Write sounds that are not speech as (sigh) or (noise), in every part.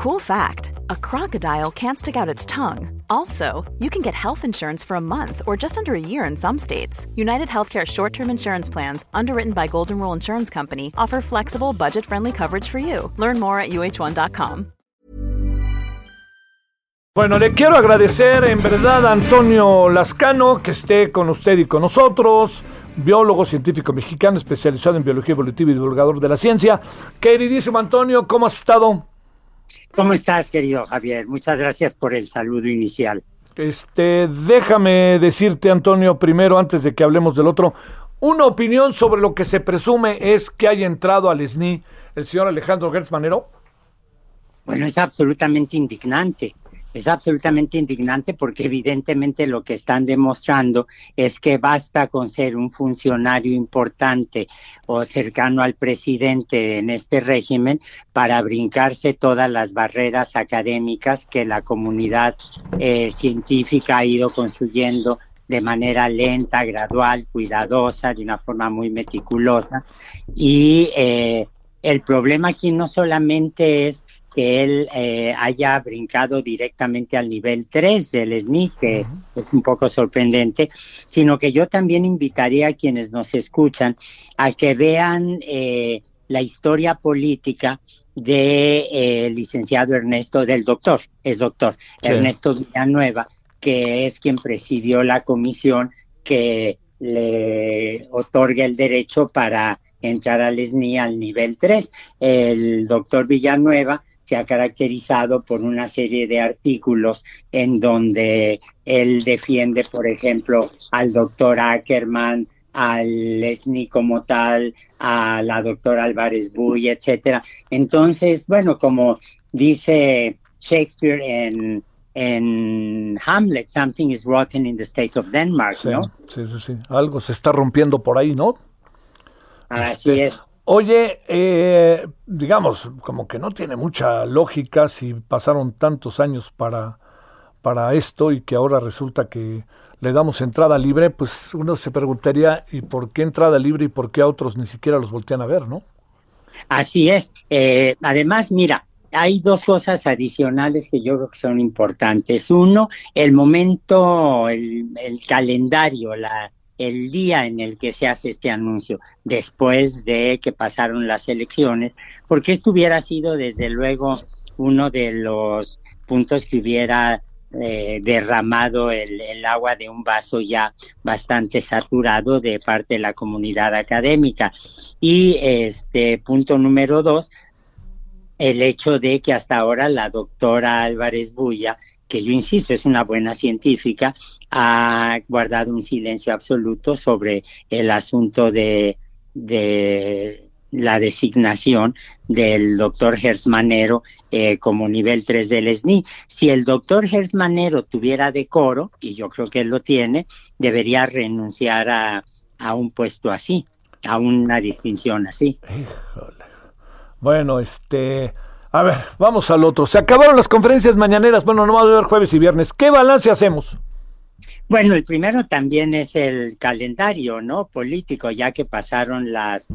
Cool fact a crocodile can't stick out its tongue. Also, you can get health insurance for a month or just under a year in some states. United Healthcare short term insurance plans, underwritten by Golden Rule Insurance Company, offer flexible, budget friendly coverage for you. Learn more at uh1.com. Bueno, le quiero agradecer en verdad a Antonio Lascano que esté con usted y con nosotros. biólogo científico mexicano especializado en biología evolutiva y divulgador de la ciencia. Queridísimo Antonio, ¿cómo has estado? ¿Cómo estás, querido Javier? Muchas gracias por el saludo inicial. Este, déjame decirte, Antonio, primero, antes de que hablemos del otro, una opinión sobre lo que se presume es que haya entrado al SNI el señor Alejandro Gertz Manero. Bueno, es absolutamente indignante es absolutamente indignante porque evidentemente lo que están demostrando es que basta con ser un funcionario importante o cercano al presidente en este régimen para brincarse todas las barreras académicas que la comunidad eh, científica ha ido construyendo de manera lenta, gradual, cuidadosa, de una forma muy meticulosa. Y eh, el problema aquí no solamente es que él eh, haya brincado directamente al nivel 3 del SNI, que es un poco sorprendente, sino que yo también invitaría a quienes nos escuchan a que vean eh, la historia política del eh, licenciado Ernesto, del doctor, es doctor, Ernesto Villanueva, que es quien presidió la comisión que le otorga el derecho para entrar al SNI al nivel 3. El doctor Villanueva se ha caracterizado por una serie de artículos en donde él defiende, por ejemplo, al doctor Ackerman, al SNI como tal, a la doctora Álvarez Buy, etcétera. Entonces, bueno, como dice Shakespeare en, en Hamlet, something is rotten in the state of Denmark, ¿no? Sí, sí, sí. Algo se está rompiendo por ahí, ¿no? Así este, es. Oye, eh, digamos, como que no tiene mucha lógica si pasaron tantos años para, para esto y que ahora resulta que le damos entrada libre, pues uno se preguntaría, ¿y por qué entrada libre y por qué a otros ni siquiera los voltean a ver, no? Así es. Eh, además, mira, hay dos cosas adicionales que yo creo que son importantes. Uno, el momento, el, el calendario, la, el día en el que se hace este anuncio, después de que pasaron las elecciones, porque esto hubiera sido desde luego uno de los puntos que hubiera eh, derramado el, el, agua de un vaso ya bastante saturado de parte de la comunidad académica. Y este punto número dos, el hecho de que hasta ahora la doctora Álvarez Bulla que yo insisto es una buena científica, ha guardado un silencio absoluto sobre el asunto de, de la designación del doctor Gersmanero eh, como nivel 3 del SNI. Si el doctor Gersmanero tuviera decoro, y yo creo que él lo tiene, debería renunciar a, a un puesto así, a una distinción así. Híjole. Bueno, este... A ver, vamos al otro. Se acabaron las conferencias mañaneras. Bueno, no va a haber jueves y viernes. ¿Qué balance hacemos? Bueno, el primero también es el calendario, ¿no? Político, ya que pasaron las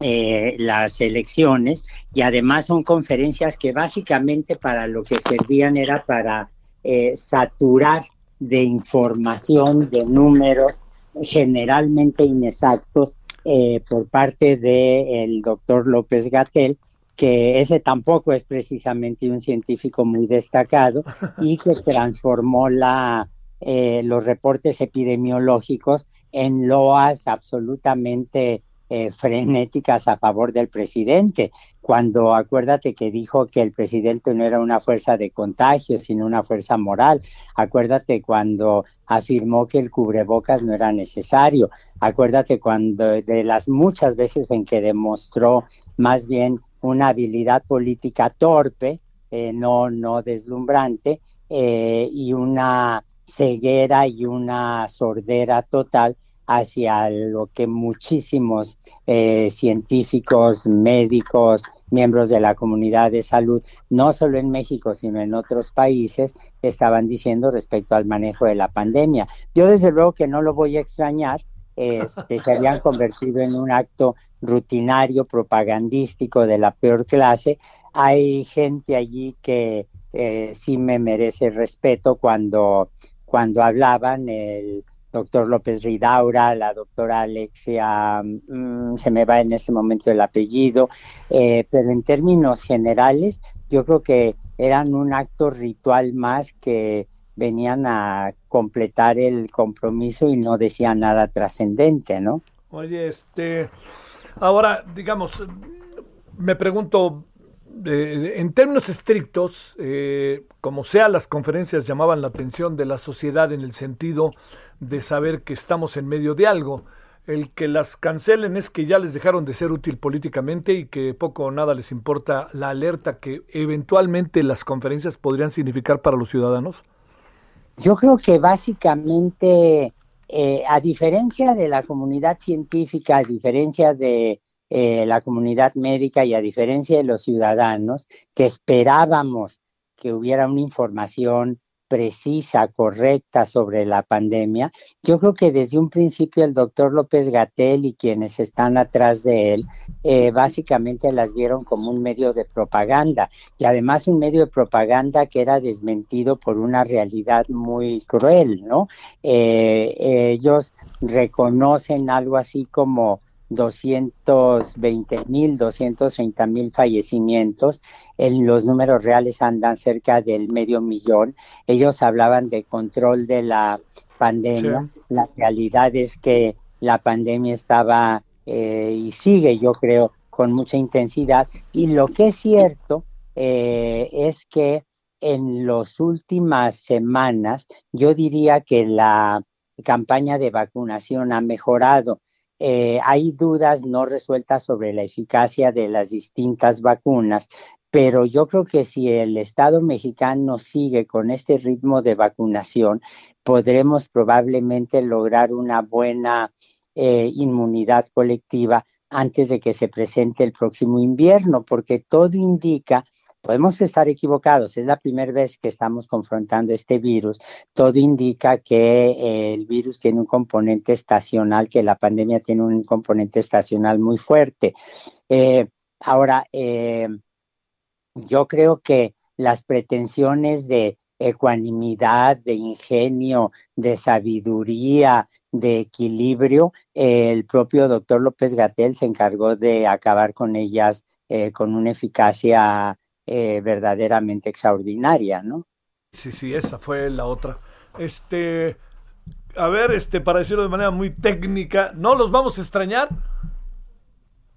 eh, las elecciones y además son conferencias que básicamente para lo que servían era para eh, saturar de información, de números generalmente inexactos eh, por parte del doctor López Gatel que ese tampoco es precisamente un científico muy destacado (laughs) y que transformó la, eh, los reportes epidemiológicos en loas absolutamente eh, frenéticas a favor del presidente, cuando acuérdate que dijo que el presidente no era una fuerza de contagio, sino una fuerza moral. Acuérdate cuando afirmó que el cubrebocas no era necesario. Acuérdate cuando de las muchas veces en que demostró más bien una habilidad política torpe, eh, no, no deslumbrante, eh, y una ceguera y una sordera total hacia lo que muchísimos eh, científicos, médicos, miembros de la comunidad de salud, no solo en México, sino en otros países, estaban diciendo respecto al manejo de la pandemia. Yo desde luego que no lo voy a extrañar, este, se habían convertido en un acto rutinario, propagandístico de la peor clase. Hay gente allí que eh, sí me merece respeto cuando, cuando hablaban el doctor López Ridaura, la doctora Alexia, mm, se me va en este momento el apellido, eh, pero en términos generales yo creo que eran un acto ritual más que venían a completar el compromiso y no decían nada trascendente, ¿no? Oye, este, ahora, digamos, me pregunto, en términos estrictos, eh, como sea, las conferencias llamaban la atención de la sociedad en el sentido de saber que estamos en medio de algo. El que las cancelen es que ya les dejaron de ser útil políticamente y que poco o nada les importa la alerta que eventualmente las conferencias podrían significar para los ciudadanos. Yo creo que básicamente, eh, a diferencia de la comunidad científica, a diferencia de eh, la comunidad médica y a diferencia de los ciudadanos, que esperábamos que hubiera una información precisa, correcta sobre la pandemia. Yo creo que desde un principio el doctor López Gatel y quienes están atrás de él eh, básicamente las vieron como un medio de propaganda y además un medio de propaganda que era desmentido por una realidad muy cruel, ¿no? Eh, ellos reconocen algo así como 220 mil, 230 mil fallecimientos. En los números reales andan cerca del medio millón. Ellos hablaban de control de la pandemia. La realidad es que la pandemia estaba eh, y sigue, yo creo, con mucha intensidad. Y lo que es cierto eh, es que en las últimas semanas yo diría que la campaña de vacunación ha mejorado eh, hay dudas no resueltas sobre la eficacia de las distintas vacunas, pero yo creo que si el Estado mexicano sigue con este ritmo de vacunación, podremos probablemente lograr una buena eh, inmunidad colectiva antes de que se presente el próximo invierno, porque todo indica Podemos estar equivocados, es la primera vez que estamos confrontando este virus. Todo indica que eh, el virus tiene un componente estacional, que la pandemia tiene un componente estacional muy fuerte. Eh, ahora, eh, yo creo que las pretensiones de ecuanimidad, de ingenio, de sabiduría, de equilibrio, el propio doctor López Gatel se encargó de acabar con ellas con una eficacia eh, verdaderamente extraordinaria, ¿no? Sí, sí, esa fue la otra. Este, a ver, este, para decirlo de manera muy técnica, ¿no los vamos a extrañar?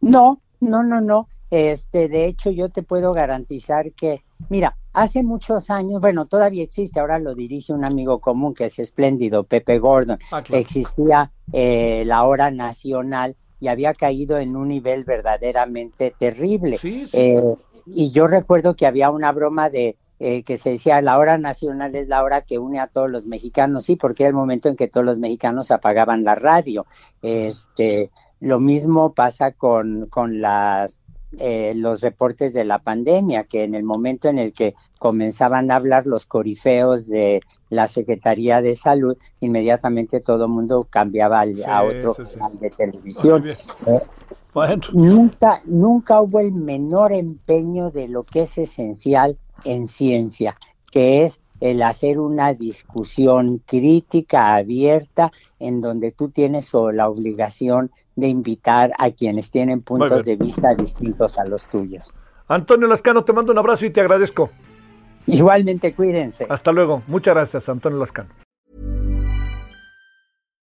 No, no, no, no. Este, de hecho, yo te puedo garantizar que, mira, hace muchos años, bueno, todavía existe, ahora lo dirige un amigo común que es espléndido, Pepe Gordon. Ah, Existía eh, la hora nacional y había caído en un nivel verdaderamente terrible. Sí, sí. Eh, y yo recuerdo que había una broma de eh, que se decía la hora nacional es la hora que une a todos los mexicanos, sí, porque era el momento en que todos los mexicanos apagaban la radio. Este, lo mismo pasa con, con las eh, los reportes de la pandemia, que en el momento en el que comenzaban a hablar los corifeos de la Secretaría de Salud, inmediatamente todo el mundo cambiaba a otro canal de televisión. Nunca, nunca hubo el menor empeño de lo que es esencial en ciencia, que es el hacer una discusión crítica, abierta, en donde tú tienes la obligación de invitar a quienes tienen puntos de vista distintos a los tuyos. Antonio Lascano, te mando un abrazo y te agradezco. Igualmente, cuídense. Hasta luego. Muchas gracias, Antonio Lascano.